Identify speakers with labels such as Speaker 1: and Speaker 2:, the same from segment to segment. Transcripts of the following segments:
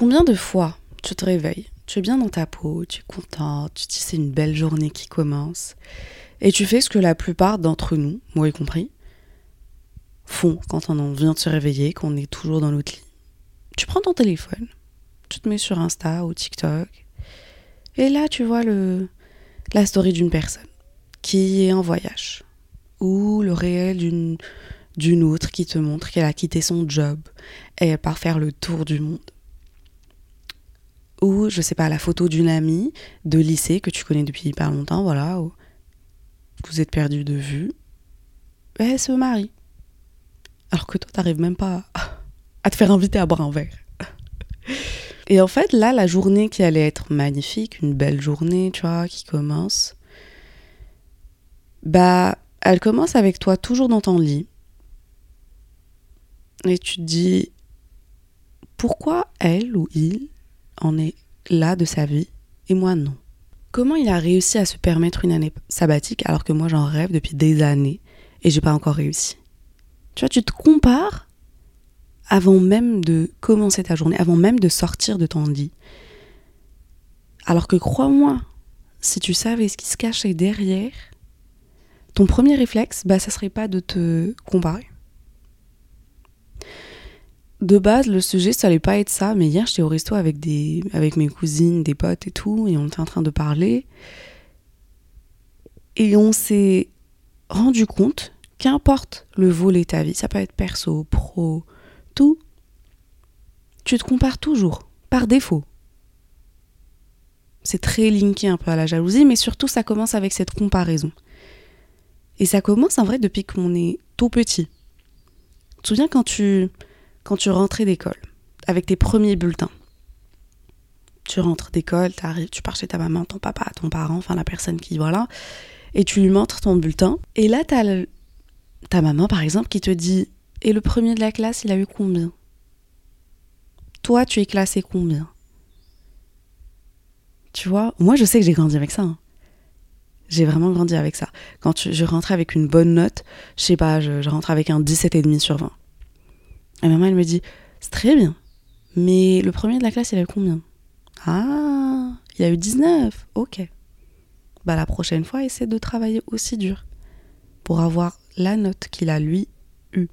Speaker 1: Combien de fois tu te réveilles, tu es bien dans ta peau, tu es content, tu te dis c'est une belle journée qui commence, et tu fais ce que la plupart d'entre nous, moi y compris, font quand on vient de se réveiller, qu'on est toujours dans notre lit. Tu prends ton téléphone, tu te mets sur Insta ou TikTok, et là tu vois la story d'une personne qui est en voyage, ou le réel d'une, d'une autre qui te montre qu'elle a quitté son job et part faire le tour du monde. Ou, je sais pas, la photo d'une amie de lycée que tu connais depuis hyper longtemps, voilà, où vous êtes perdu de vue, elle se marie. Alors que toi, t'arrives même pas à te faire inviter à boire un verre. Et en fait, là, la journée qui allait être magnifique, une belle journée, tu vois, qui commence, bah, elle commence avec toi toujours dans ton lit. Et tu te dis, pourquoi elle ou il en est là de sa vie et moi non Comment il a réussi à se permettre une année sabbatique alors que moi j'en rêve depuis des années et j'ai pas encore réussi? Tu vois, tu te compares avant même de commencer ta journée, avant même de sortir de ton lit. Alors que crois-moi, si tu savais ce qui se cachait derrière, ton premier réflexe, bah, ça serait pas de te comparer. De base, le sujet, ça allait pas être ça, mais hier, j'étais au resto avec, des, avec mes cousines, des potes et tout, et on était en train de parler. Et on s'est rendu compte qu'importe le volet de ta vie, ça peut être perso, pro, tout, tu te compares toujours, par défaut. C'est très linké un peu à la jalousie, mais surtout ça commence avec cette comparaison. Et ça commence en vrai depuis qu'on est tout petit. Tu te souviens quand tu, quand tu rentrais d'école, avec tes premiers bulletins Tu rentres d'école, tu tu pars chez ta maman, ton papa, ton parent, enfin la personne qui, voilà, et tu lui montres ton bulletin. Et là, tu as ta maman, par exemple, qui te dit Et le premier de la classe, il a eu combien? Toi, tu es classé combien? Tu vois Moi, je sais que j'ai grandi avec ça. Hein. J'ai vraiment grandi avec ça. Quand je rentrais avec une bonne note, je sais pas, je, je rentre avec un 17,5 sur 20. Et maman, elle me dit C'est très bien. Mais le premier de la classe, il a eu combien? Ah, il a eu 19. Ok. Bah, la prochaine fois, essaie de travailler aussi dur pour avoir la note qu'il a lui eue.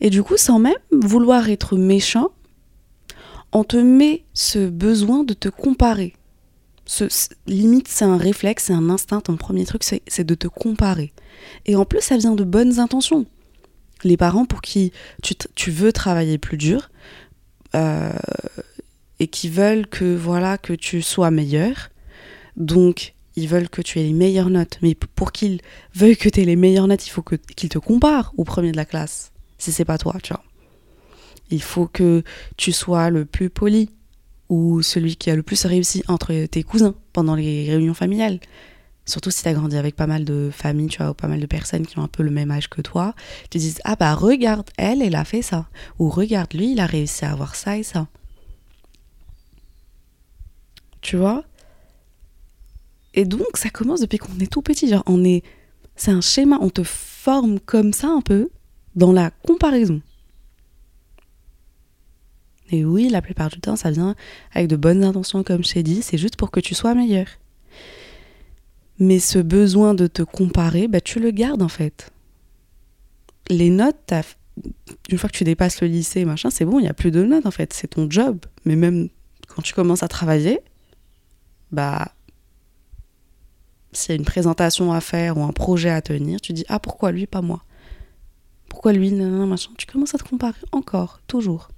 Speaker 1: Et du coup, sans même vouloir être méchant, on te met ce besoin de te comparer limite, c'est un réflexe, c'est un instinct. Ton premier truc, c'est de te comparer. Et en plus, ça vient de bonnes intentions. Les parents pour qui tu, veux travailler plus dur euh, et qui veulent que voilà que tu sois meilleur. Donc, ils veulent que tu aies les meilleures notes. Mais pour qu'ils veuillent que tu aies les meilleures notes, il faut qu'ils te comparent au premier de la classe. Si c'est pas toi, tu vois. Il faut que tu sois le plus poli, ou celui qui a le plus réussi entre tes cousins pendant les réunions familiales. Surtout si tu as grandi avec pas mal de familles, tu vois, ou pas mal de personnes qui ont un peu le même âge que toi, tu te dis Ah bah regarde, elle, elle a fait ça. Ou regarde, lui, il a réussi à avoir ça et ça. Tu vois? Et donc, ça commence depuis qu'on est tout petit. On est. C'est un schéma, on te forme comme ça un peu dans la comparaison. Et oui, la plupart du temps, ça vient avec de bonnes intentions, comme je t'ai dit, c'est juste pour que tu sois meilleur. Mais ce besoin de te comparer, bah, tu le gardes en fait. Les notes, une fois que tu dépasses le lycée, machin, c'est bon, il n'y a plus de notes en fait, c'est ton job. Mais même quand tu commences à travailler, bah, s'il y a une présentation à faire ou un projet à tenir, tu dis ah pourquoi lui, pas moi? Pourquoi lui, non, machin. Tu commences à te comparer encore, toujours.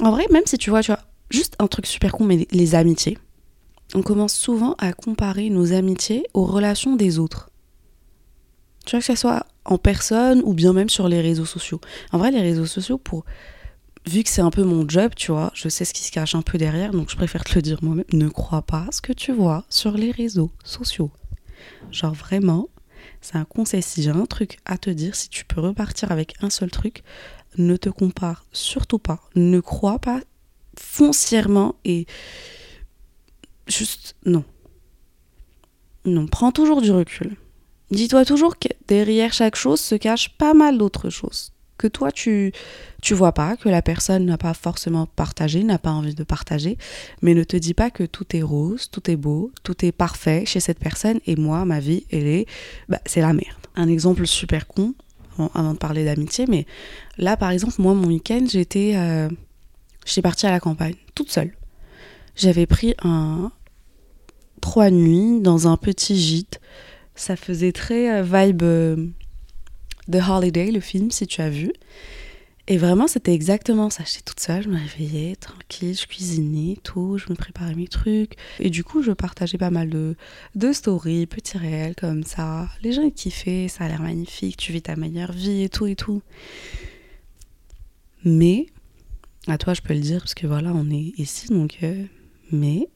Speaker 1: En vrai, même si tu vois, tu vois, juste un truc super con, mais les, amitiés. on commence souvent à comparer nos amitiés aux relations des autres. Tu vois, que ce soit en personne ou bien même sur les réseaux sociaux. En vrai, les réseaux sociaux, vu que c'est un peu mon job, tu vois, je sais ce qui se cache un peu derrière, donc je préfère te le dire moi-même. Ne crois pas ce que tu vois sur les réseaux sociaux. Genre vraiment, c'est un conseil. Si j'ai un truc à te dire, si tu peux repartir avec un seul truc, ne te compare surtout pas. Ne crois pas foncièrement et juste non. Non, prends toujours du recul. Dis-toi toujours que derrière chaque chose se cache pas mal d'autres choses que toi tu tu vois pas, que la personne n'a pas forcément partagé, n'a pas envie de partager, mais ne te dis pas que tout est rose, tout est beau, tout est parfait chez cette personne et moi ma vie elle est bah, c'est la merde. Un exemple super con avant de parler d'amitié, mais là par exemple moi mon week-end j'étais euh, j'étais partie à la campagne toute seule. J'avais pris un trois nuits dans un petit gîte. Ça faisait très euh, vibe euh, The Holiday, le film, si tu as vu. Et vraiment, c'était exactement ça. J'étais toute seule, je me réveillais tranquille, je cuisinais, tout, je me préparais mes trucs. Et du coup, je partageais pas mal de, de stories, petits réels comme ça. Les gens kiffaient, ça a l'air magnifique, tu vis ta meilleure vie et tout et tout. Mais, à toi, je peux le dire, parce que voilà, on est ici, donc. Euh, mais,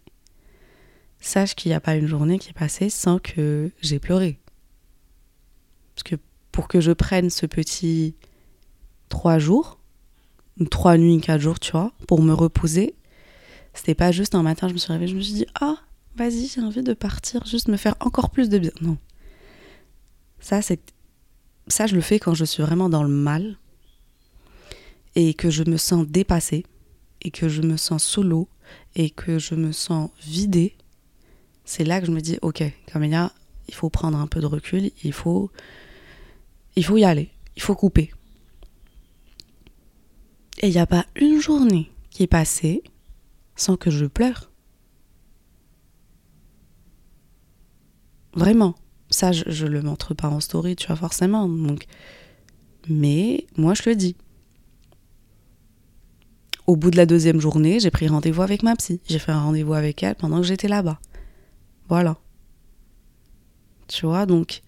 Speaker 1: sache qu'il n'y a pas une journée qui est passée sans que j'ai pleuré. Parce que pour que je prenne ce petit trois jours, trois nuits, quatre jours, tu vois, pour me reposer. C'était pas juste un matin, je me suis réveillée, je me suis dit, ah, vas-y, j'ai envie de partir, juste me faire encore plus de bien. Non. Ça, c'est. Ça, je le fais quand je suis vraiment dans le mal et que je me sens dépassée et que je me sens sous l'eau et que je me sens vidée. C'est là que je me dis, ok, Camélia, il faut prendre un peu de recul, il faut il faut y aller, il faut couper. Et il n'y a pas une journée qui est passée sans que je pleure. Vraiment. Ça, je, ne le montre pas en story, tu vois, forcément. Donc. Mais moi, je le dis. Au bout de la deuxième journée, j'ai pris rendez-vous avec ma psy. J'ai fait un rendez-vous avec elle pendant que j'étais là-bas. Voilà. Tu vois, donc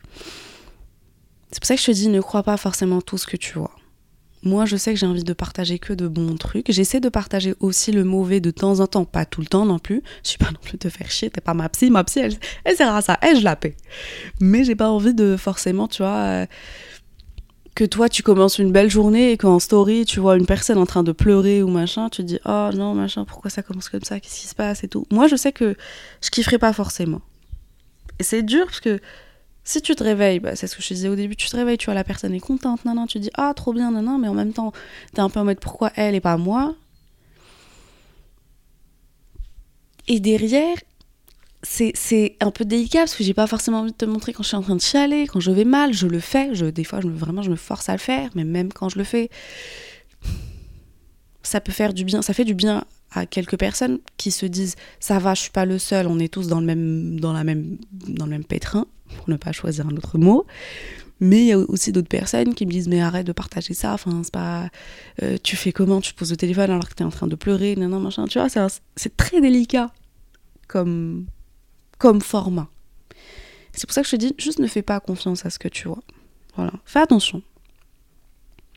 Speaker 1: c'est pour ça que je te dis, ne crois pas forcément tout ce que tu vois. Moi, je sais que j'ai envie de partager que de bons trucs. J'essaie de partager aussi le mauvais de temps en temps, pas tout le temps non plus. Je suis pas non plus te faire chier, t'es pas ma psy. Ma psy, elle, elle sert à ça, elle, je la paie. Mais j'ai pas envie de forcément, tu vois, euh, que toi, tu commences une belle journée et qu'en story, tu vois une personne en train de pleurer ou machin, tu te dis, oh non, machin, pourquoi ça commence comme ça, qu'est-ce qui se passe et tout. Moi, je sais que je kifferai pas forcément. Et c'est dur parce que si tu te réveilles, bah, c'est ce que je te disais au début, tu te réveilles, tu vois, la personne est contente, non, non, tu dis, ah, trop bien, non, non, mais en même temps, t'es un peu en mode, pourquoi elle et pas moi? Et derrière, c'est un peu délicat parce que j'ai pas forcément envie de te montrer quand je suis en train de chialer, quand je vais mal, je le fais, je, des fois, je vraiment, je me force à le faire, mais même quand je le fais, ça peut faire du bien, ça fait du bien à quelques personnes qui se disent ça va, je suis pas le seul, on est tous dans le même dans la même dans le même pétrin pour ne pas choisir un autre mot. Mais il y a aussi d'autres personnes qui me disent mais arrête de partager ça, enfin c'est pas euh, tu fais comment, tu poses le téléphone alors que tu es en train de pleurer, non non machin, tu vois, c'est très délicat comme comme format. C'est pour ça que je te dis juste ne fais pas confiance à ce que tu vois. Voilà, fais attention.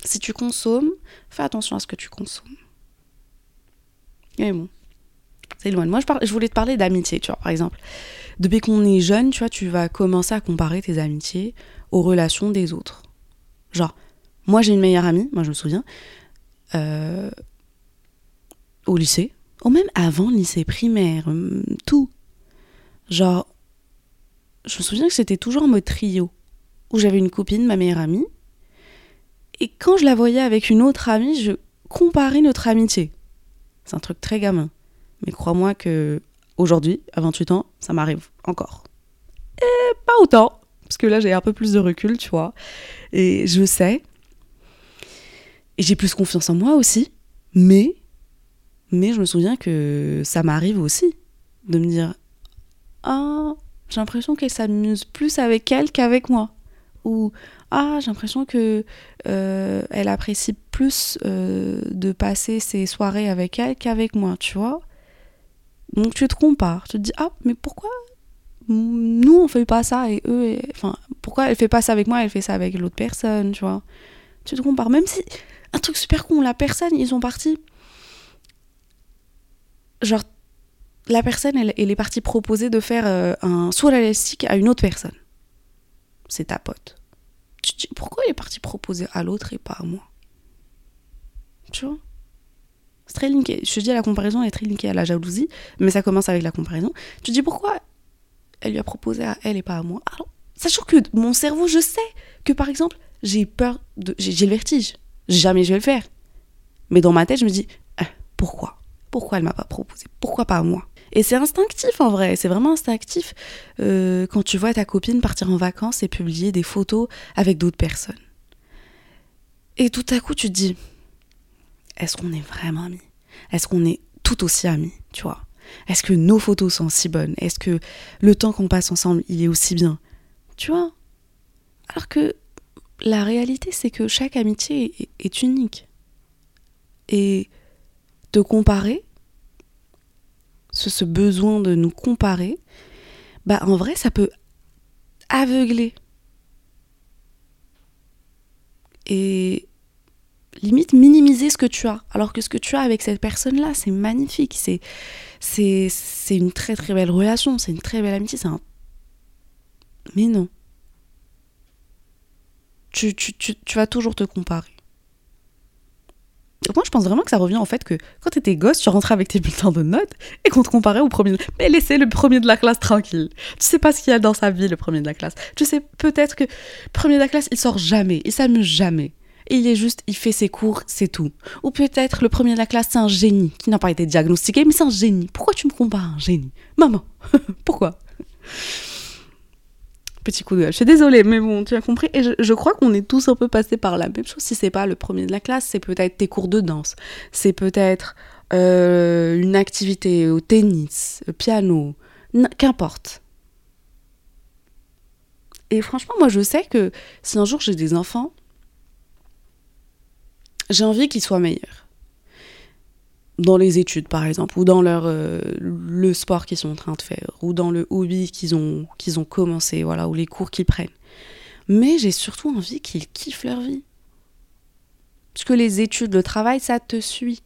Speaker 1: Si tu consommes, fais attention à ce que tu consommes. Et bon, c'est loin. Moi, je, voulais te parler d'amitié, tu vois, par exemple depuis qu'on est jeune, tu vois, tu vas commencer à comparer tes amitiés aux relations des autres. Genre, moi j'ai une meilleure amie, moi je me souviens, euh, au lycée, ou même avant lycée primaire, hum, tout. Genre, je me souviens que c'était toujours en trio, où j'avais une copine, ma meilleure amie, et quand je la voyais avec une autre amie, je comparais notre amitié. C'est un truc très gamin. Mais crois-moi que aujourd'hui, à 28 ans, ça m'arrive encore. Et pas autant, parce que là j'ai un peu plus de recul, tu vois. Et je sais. Et j'ai plus confiance en moi aussi. Mais, mais je me souviens que ça m'arrive aussi de me dire Ah, j'ai l'impression qu'elle s'amuse plus avec elle qu'avec moi. Ou Ah, j'ai l'impression que euh, elle apprécie plus euh, de passer ses soirées avec elle qu'avec moi, tu vois. Donc tu te compares, tu te dis, ah, mais pourquoi nous on fait pas ça et eux, enfin, pourquoi elle fait pas ça avec moi, elle fait ça avec l'autre personne, tu vois. Tu te compares, même si, un truc super con, la personne, ils sont partis, genre, la personne, elle, est partie proposer de faire euh, un saut à l'élastique à une autre personne. C'est ta pote. Tu te dis, pourquoi elle est partie proposer à l'autre et pas à moi? Tu vois? C'est très linké. Je te dis, la comparaison est très linkée à la jalousie, mais ça commence avec la comparaison. Tu te dis, pourquoi elle lui a proposé à elle et pas à moi? Alors, sachant que mon cerveau, je sais que par exemple, j'ai peur de. J'ai le vertige. Jamais je vais le faire. Mais dans ma tête, je me dis, ah, pourquoi? Pourquoi elle m'a pas proposé? Pourquoi pas à moi? Et c'est instinctif en vrai, c'est vraiment instinctif. Euh, quand tu vois ta copine partir en vacances et publier des photos avec d'autres personnes. Et tout à coup, tu te dis, est-ce qu'on est vraiment amis? Est-ce qu'on est tout aussi amis, tu vois? Est-ce que nos photos sont si bonnes? Est-ce que le temps qu'on passe ensemble, il est aussi bien? Tu vois? Alors que la réalité, c'est que chaque amitié est, est unique. Et te comparer, ce, besoin de nous comparer, bah en vrai, ça peut aveugler. Et limite minimiser ce que tu as. Alors que ce que tu as avec cette personne-là, c'est magnifique. C'est, c'est, c'est une très très belle relation, c'est une très belle amitié. Mais non. Tu, tu, tu, tu vas toujours te comparer moi, je pense vraiment que ça revient en fait que quand t'étais gosse, tu rentrais avec tes bulletins de notes et qu'on te comparait au premier. Mais laissez le premier de la classe tranquille. Tu sais pas ce qu'il y a dans sa vie, le premier de la classe. Tu sais peut-être que premier de la classe, il sort jamais, il s'amuse jamais. il est juste, il fait ses cours, c'est tout. Ou peut-être le premier de la classe, c'est un génie qui n'a pas été diagnostiqué, mais c'est un génie. Pourquoi tu me compares à un génie? Maman, pourquoi? Petit coup de gueule. Je suis désolée, mais bon, tu as compris. Et je, crois qu'on est tous un peu passés par la même chose. Si c'est pas le premier de la classe, c'est peut-être tes cours de danse. C'est peut-être euh, une activité au tennis, au piano, qu'importe. Et franchement, moi, je sais que si un jour j'ai des enfants, j'ai envie qu'ils soient meilleurs dans les études par exemple, ou dans leur, euh, le sport qu'ils sont en train de faire, ou dans le hobby qu'ils ont, qu'ils ont commencé, voilà, ou les cours qu'ils prennent. Mais j'ai surtout envie qu'ils kiffent leur vie. Parce que les études, le travail, ça te suit.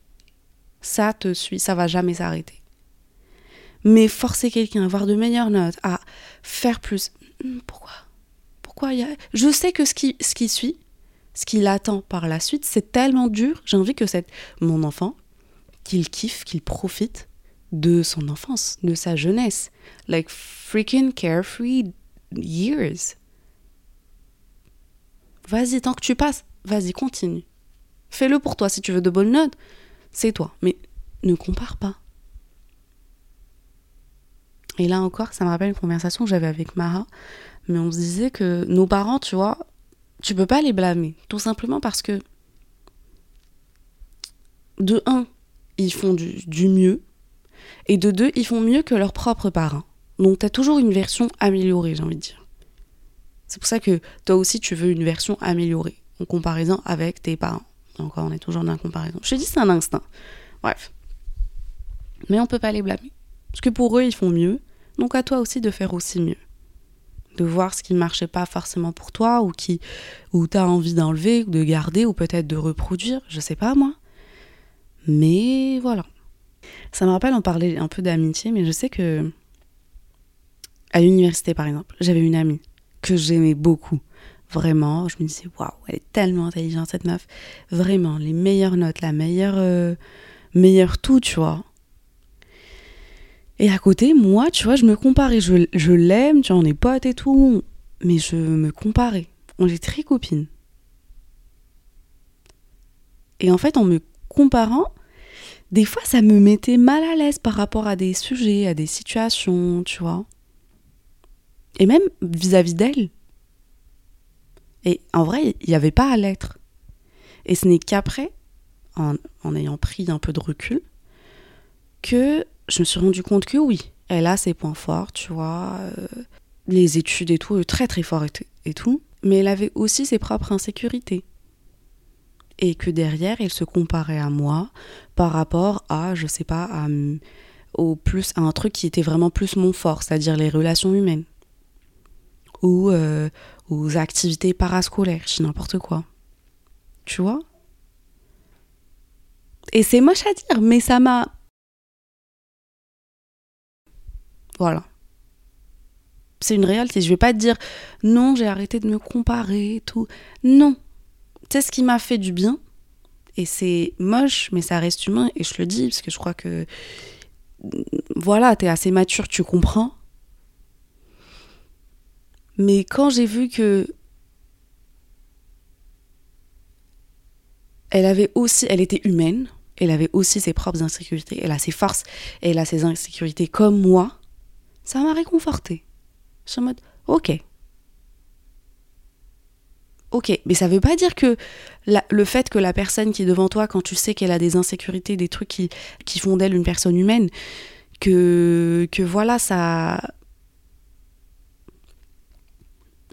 Speaker 1: Ça te suit, ça va jamais s'arrêter. Mais forcer quelqu'un à avoir de meilleures notes, à faire plus, hmm, pourquoi? Pourquoi. Je sais que ce qui, ce qui suit, ce qui l'attend par la suite, c'est tellement dur. J'ai envie que cette, mon enfant, qu'il kiffe, qu'il profite de son enfance, de sa jeunesse. Like freaking carefree years. Vas-y, tant que tu passes, vas-y, continue. Fais-le pour toi. Si tu veux de bonnes notes, c'est toi. Mais ne compare pas. Et là encore, ça me rappelle une conversation que j'avais avec Mara. Mais on se disait que nos parents, tu vois, tu peux pas les blâmer. Tout simplement parce que, de un, ils font du, mieux. Et de deux, ils font mieux que leurs propres parents. Donc tu as toujours une version améliorée, j'ai envie de dire. C'est pour ça que toi aussi, tu veux une version améliorée, en comparaison avec tes parents. Encore, on est toujours dans la comparaison. Je te dis, c'est un instinct. Bref. Mais on peut pas les blâmer. Parce que pour eux, ils font mieux. Donc à toi aussi de faire aussi mieux. De voir ce qui ne marchait pas forcément pour toi, ou qui, ou tu as envie d'enlever, ou de garder, ou peut-être de reproduire, je sais pas moi. Mais voilà. Ça me rappelle en parler un peu d'amitié, mais je sais que à l'université par exemple, j'avais une amie que j'aimais beaucoup. Vraiment, je me disais waouh, elle est tellement intelligente cette meuf. Vraiment, les meilleures notes, la meilleure euh, meilleure tout, tu vois. Et à côté, moi, tu vois, je me comparais. Je, je l'aime, tu vois, on est potes et tout. Mais je me comparais. On est très copines. Et en fait, en me comparant, des fois ça me mettait mal à l'aise par rapport à des sujets, à des situations, tu vois. Et même vis-à-vis d'elle. Et en vrai, il n'y avait pas à l'être. Et ce n'est qu'après, en, ayant pris un peu de recul, que je me suis rendu compte que oui, elle a ses points forts, tu vois, euh, les études et tout, très très fort et tout, mais elle avait aussi ses propres insécurités et que derrière, elle se comparait à moi par rapport à, je sais pas, au plus, à un truc qui était vraiment plus mon fort, c'est-à-dire les relations humaines. Ou euh, aux activités parascolaires, je n'importe quoi. Tu vois? Et c'est moche à dire, mais ça m'a... Voilà. C'est une réalité. Je vais pas te dire non, j'ai arrêté de me comparer et tout. Non. C'est ce qui m'a fait du bien. Et c'est moche, mais ça reste humain. Et je le dis parce que je crois que. Voilà, t'es assez mature, tu comprends. Mais quand j'ai vu que. Elle avait aussi. Elle était humaine. Elle avait aussi ses propres insécurités. Elle a ses forces. Elle a ses insécurités comme moi. Ça m'a réconfortée. Je suis en mode, ok. Ok, mais ça veut pas dire que le fait que la personne qui est devant toi, quand tu sais qu'elle a des insécurités, des trucs qui, qui font d'elle une personne humaine, que, que voilà, ça.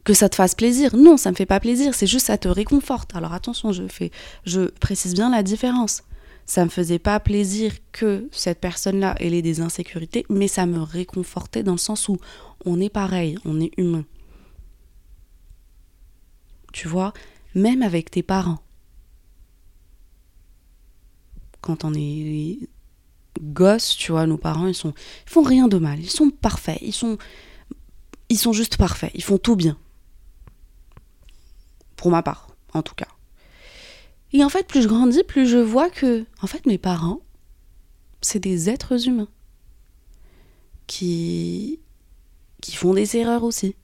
Speaker 1: que ça te fasse plaisir. Non, ça me fait pas plaisir, c'est juste ça te réconforte. Alors attention, je fais, je précise bien la différence ça me faisait pas plaisir que cette personne-là ait des insécurités, mais ça me réconfortait dans le sens où on est pareil, on est humain. Tu vois, même avec tes parents. Quand on est gosse, tu vois, nos parents, ils sont ils font rien de mal, ils sont parfaits, ils sont ils sont juste parfaits, ils font tout bien. Pour ma part, en tout cas. Et en fait, plus je grandis, plus je vois que, en fait, mes parents, c'est des êtres humains qui, qui font des erreurs aussi.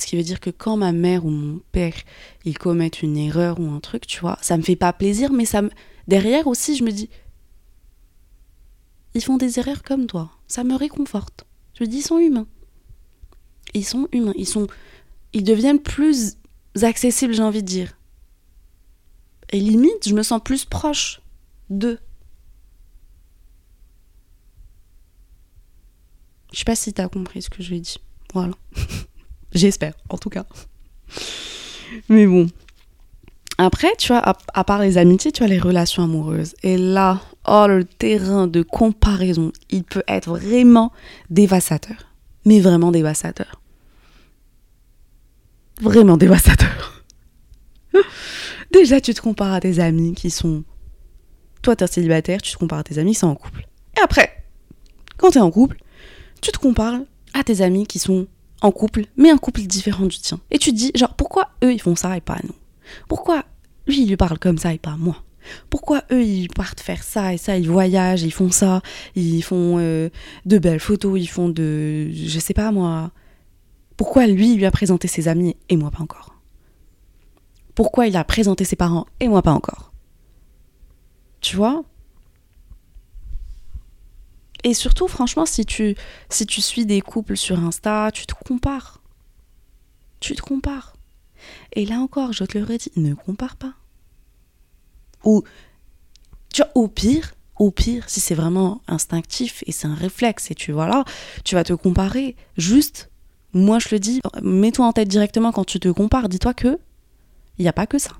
Speaker 1: Ce qui veut dire que quand ma mère ou mon père, ils commettent une erreur ou un truc, tu vois, ça me fait pas plaisir, mais ça me... derrière aussi, je me dis, ils font des erreurs comme toi. Ça me réconforte. Je me dis, ils sont humains. Ils sont humains. Ils sont, ils deviennent plus accessibles, j'ai envie de dire. Et limite, je me sens plus proche d'eux. Je sais pas si t'as compris ce que je lui ai dit. Voilà. J'espère, en tout cas. Mais bon. Après, tu vois, à, part les amitiés, tu as les relations amoureuses. Et là, oh, le terrain de comparaison, il peut être vraiment dévastateur. Mais vraiment dévastateur vraiment dévastateur. Déjà, tu te compares à tes amis qui sont. Toi, t'es célibataire, tu te compares à tes amis qui sont en couple. Et après, quand t'es en couple, tu te compares à tes amis qui sont en couple, mais un couple différent du tien. Et tu te dis, genre, pourquoi eux ils font ça et pas nous? Pourquoi lui il lui parle comme ça et pas moi? Pourquoi eux ils partent faire ça et ça, ils voyagent, ils font ça, ils font euh, de belles photos, ils font de, je sais pas moi, pourquoi lui lui a présenté ses amis et moi pas encore? Pourquoi il a présenté ses parents et moi pas encore? Tu vois? Et surtout, franchement, si tu, si tu suis des couples sur Insta, tu te compares. Tu te compares. Et là encore, je te le redis, ne compare pas. Ou, tu vois, au pire, au pire, si c'est vraiment instinctif et c'est un réflexe et tu vois là, tu vas te comparer juste moi, je le dis, mets-toi en tête directement quand tu te compares, dis-toi que il n'y a pas que ça.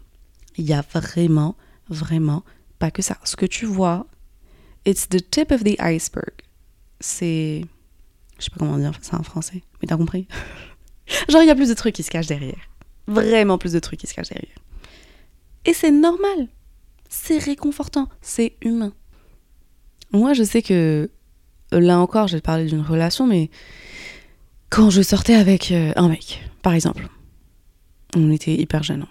Speaker 1: Il y a vraiment, vraiment pas que ça. Ce que tu vois, it's the tip of the iceberg. C'est. Je sais pas comment dire ça en français, mais t'as compris? Genre, il y a plus de trucs qui se cachent derrière. Vraiment plus de trucs qui se cachent derrière. Et c'est normal. C'est réconfortant. C'est humain. Moi, je sais que. Là encore, te parler d'une relation, mais quand je sortais avec euh, un mec, par exemple, on était hyper jeunes.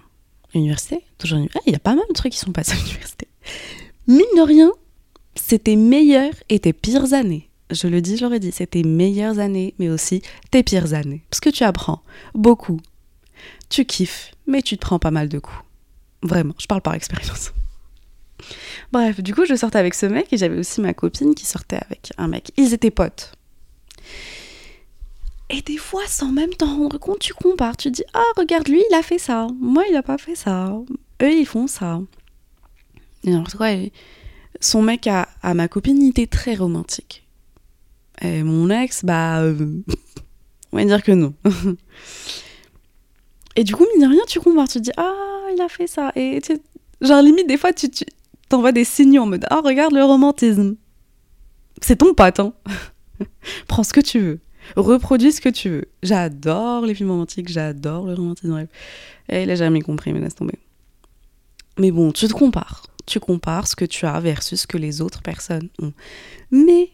Speaker 1: Université, toujours université. Il y a pas mal de trucs qui sont passés à l'université. Mine de rien, c'était meilleures et tes pires années. Je le dis, je l'aurais dit, c'était meilleures années, mais aussi tes pires années. Parce que tu apprends beaucoup. Tu kiffes, mais tu te prends pas mal de coups. Vraiment, je parle par expérience. Bref, du coup, je sortais avec ce mec et j'avais aussi ma copine qui sortait avec un mec. Ils étaient potes. Et des fois, sans même t'en rendre compte, tu compares. Tu dis Ah, regarde, lui, il a fait ça. Moi, il a pas fait ça. Eux, ils font ça. Et alors, ouais, son mec à, ma copine, était très romantique. Et mon ex, bah. Euh, on va dire que non. Et du coup, mine de rien, tu compares. Tu dis Ah, il a fait ça. Et tu, genre, limite, des fois, tu, tu t'envoie des signaux en mode Ah, regarde le romantisme. C'est ton pote, hein. Prends ce que tu veux. Reproduis ce que tu veux. J'adore les films romantiques, j'adore le romantisme. Et il a jamais compris, mais laisse tomber. Mais bon, tu te compares. Tu compares ce que tu as versus ce que les autres personnes ont. Mais,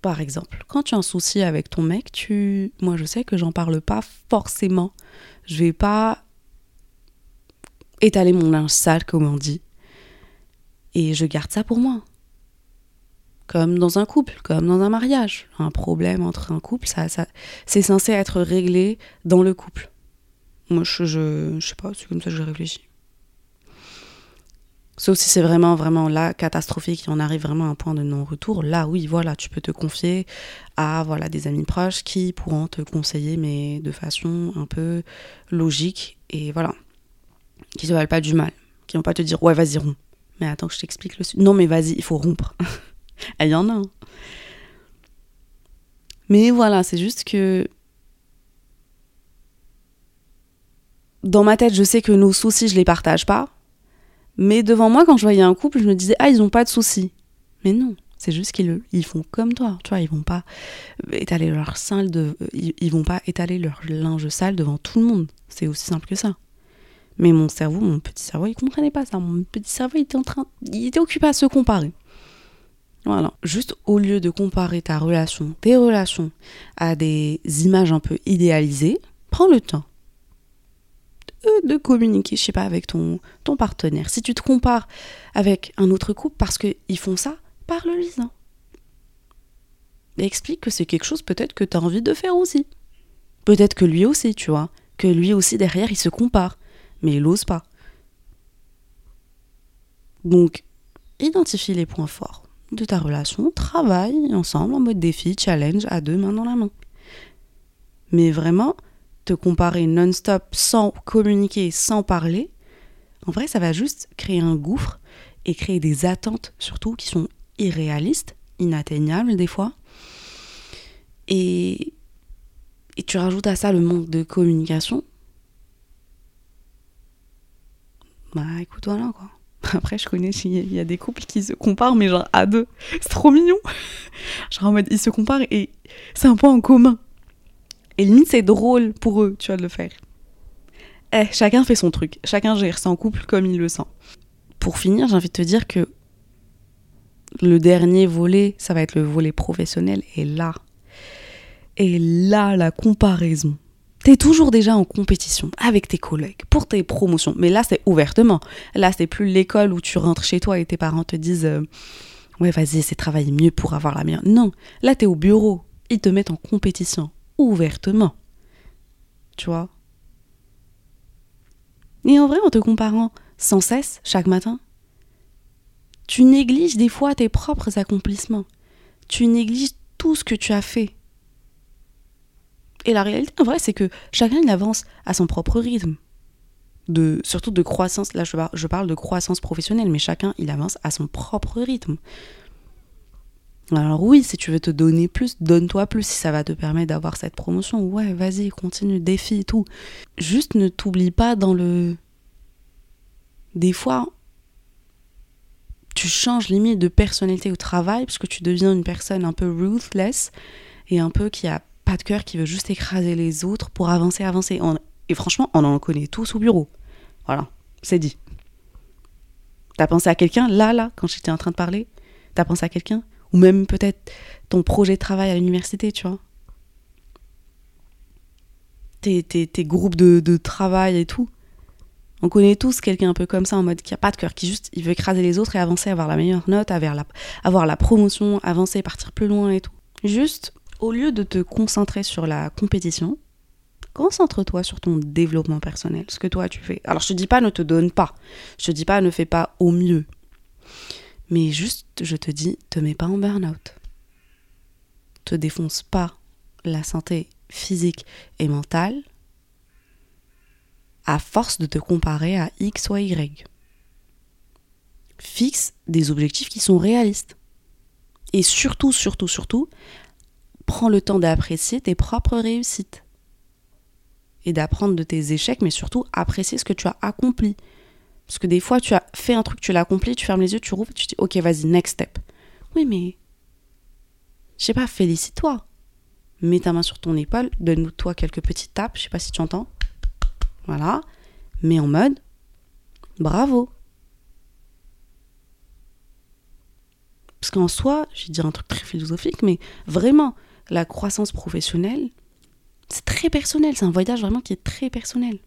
Speaker 1: par exemple, quand tu as un souci avec ton mec, tu. Moi, je sais que j'en parle pas forcément. Je vais pas étaler mon linge sale, comme on dit. Et je garde ça pour moi. Comme dans un couple, comme dans un mariage. Un problème entre un couple, ça, ça, c'est censé être réglé dans le couple. Moi, je, je, je sais pas, c'est comme ça que je réfléchis. Sauf si c'est vraiment, vraiment là, catastrophique, et on arrive vraiment à un point de non-retour. Là, oui, voilà, tu peux te confier à voilà, des amis proches qui pourront te conseiller, mais de façon un peu logique. Et voilà qui te valent pas du mal, qui vont pas te dire ouais vas-y romps. Mais attends que je t'explique le Non mais vas-y, il faut rompre. Il y en a. Hein. Mais voilà, c'est juste que dans ma tête, je sais que nos soucis, je les partage pas. Mais devant moi, quand je voyais un couple, je me disais ah ils ont pas de soucis. Mais non, c'est juste qu'ils ils font comme toi, tu vois, ils vont pas étaler leur sale de, ils vont pas étaler leur linge sale devant tout le monde. C'est aussi simple que ça. Mais mon cerveau, mon petit cerveau, il comprenait pas ça. Mon petit cerveau, il était en train, il était occupé à se comparer. Voilà. Juste au lieu de comparer ta relation, tes relations, à des images un peu idéalisées, prends le temps de, communiquer, je sais pas, avec ton, partenaire. Si tu te compares avec un autre couple parce qu'ils font ça, parle-lui-en. explique que c'est quelque chose peut-être que tu as envie de faire aussi. Peut-être que lui aussi, tu vois. Que lui aussi, derrière, il se compare mais il n'ose pas. Donc, identifie les points forts de ta relation, travaille ensemble en mode défi, challenge, à deux mains dans la main. Mais vraiment, te comparer non-stop sans communiquer, sans parler, en vrai, ça va juste créer un gouffre et créer des attentes, surtout qui sont irréalistes, inatteignables des fois. Et, tu rajoutes à ça le manque de communication, Bah écoute, voilà quoi. Après, je connais, il y a des couples qui se comparent, mais genre à deux. C'est trop mignon. genre en mode, ils se comparent et c'est un point en commun. Et limite, c'est drôle pour eux, tu vois, de le faire. Eh, chacun fait son truc. Chacun gère son couple comme il le sent. Pour finir, j'ai envie de te dire que le dernier volet, ça va être le volet professionnel. Et là, et là, la comparaison T'es toujours déjà en compétition avec tes collègues pour tes promotions. Mais là, c'est ouvertement. Là, c'est plus l'école où tu rentres chez toi et tes parents te disent euh, Ouais, vas-y, c'est travailler mieux pour avoir la meilleure. Non, là, t'es au bureau. Ils te mettent en compétition ouvertement. Tu vois? Et en vrai, en te comparant sans cesse chaque matin, tu négliges des fois tes propres accomplissements. Tu négliges tout ce que tu as fait et la réalité, en vrai, c'est que chacun il avance à son propre rythme. De, surtout de croissance, là je, je parle de croissance professionnelle, mais chacun il avance à son propre rythme. Alors oui, si tu veux te donner plus, donne-toi plus si ça va te permettre d'avoir cette promotion. Ouais, vas-y, continue, défi tout. Juste ne t'oublie pas dans le... Des fois, tu changes limite de personnalité au travail parce que tu deviens une personne un peu ruthless et un peu qui a pas de cœur qui veut juste écraser les autres pour avancer, avancer. Et franchement, on en connaît tous au bureau. Voilà, c'est dit. T'as pensé à quelqu'un? Là, là, quand j'étais en train de parler T'as pensé à quelqu'un? Ou même peut-être ton projet de travail à l'université, tu vois tes, groupes de, de, travail et tout. On connaît tous quelqu'un un peu comme ça, en mode qui a pas de cœur, qui juste il veut écraser les autres et avancer, avoir la meilleure note, avoir la, avoir la promotion, avancer, partir plus loin et tout. Juste au lieu de te concentrer sur la compétition, concentre-toi sur ton développement personnel, ce que toi tu fais. Alors je te dis pas ne te donne pas, je te dis pas ne fais pas au mieux, mais juste je te dis te mets pas en burn-out, te défonce pas la santé physique et mentale à force de te comparer à X ou Y. Fixe des objectifs qui sont réalistes. Et surtout, surtout, surtout, prends le temps d'apprécier tes propres réussites et d'apprendre de tes échecs, mais surtout apprécier ce que tu as accompli. Parce que des fois, tu as fait un truc, tu l'as accompli, tu fermes les yeux, tu rouvres, tu dis, ok, vas-y, next step. Oui, mais. Je sais pas, félicite-toi. Mets ta main sur ton épaule, donne-toi quelques petites tapes, je sais pas si tu entends. Voilà. Mais en mode, bravo. Parce qu'en soi, je vais dire un truc très philosophique, mais vraiment, la croissance professionnelle, c'est très personnel. C'est un voyage vraiment qui est très personnel.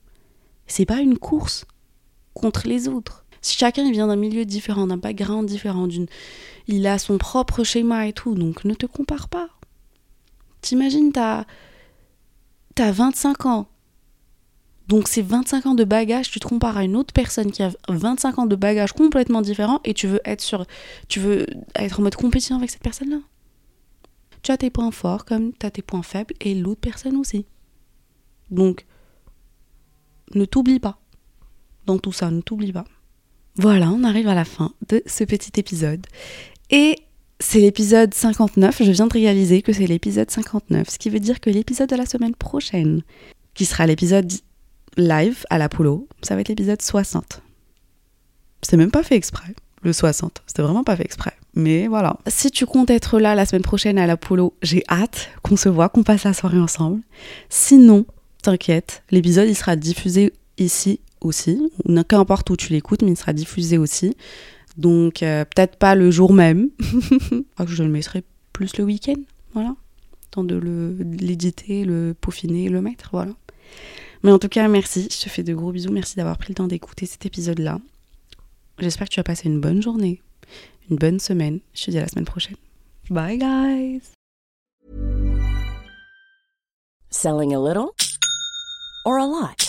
Speaker 1: C'est pas une course contre les autres. Si chacun vient d'un milieu différent, d'un background différent, d'une, il a son propre schéma et tout, donc ne te compare pas. T'imagines, t'as, t'as 25 ans. Donc ces 25 ans de bagages, tu te compares à une autre personne qui a 25 ans de bagages complètement différents et tu veux être sur, tu veux être en mode compétition avec cette personne-là. Tu as tes points forts comme tu as tes points faibles et l'autre personne aussi. Donc, ne t'oublie pas. Tout ça, ne t'oublie pas. Voilà, on arrive à la fin de ce petit épisode. Et c'est l'épisode 59. Je viens de réaliser que c'est l'épisode 59, ce qui veut dire que l'épisode de la semaine prochaine, qui sera l'épisode live à l'Apollo, ça va être l'épisode 60. C'est même pas fait exprès, le 60. C'était vraiment pas fait exprès. Mais voilà. Si tu comptes être là la semaine prochaine à l'Apollo, j'ai hâte qu'on se voit, qu'on passe la soirée ensemble. Sinon, t'inquiète, l'épisode il sera diffusé ici aussi. Qu'importe où tu l'écoutes, mais il sera diffusé aussi. Donc euh, peut-être pas le jour même. que je le mettrai plus le week-end. Voilà. Temps de l'éditer, le, le peaufiner, le mettre. Voilà. Mais en tout cas, merci. Je te fais de gros bisous. Merci d'avoir pris le temps d'écouter cet épisode-là. J'espère que tu as passé une bonne journée, une bonne semaine. Je te dis à la semaine prochaine. Bye guys.
Speaker 2: Selling a little or a lot?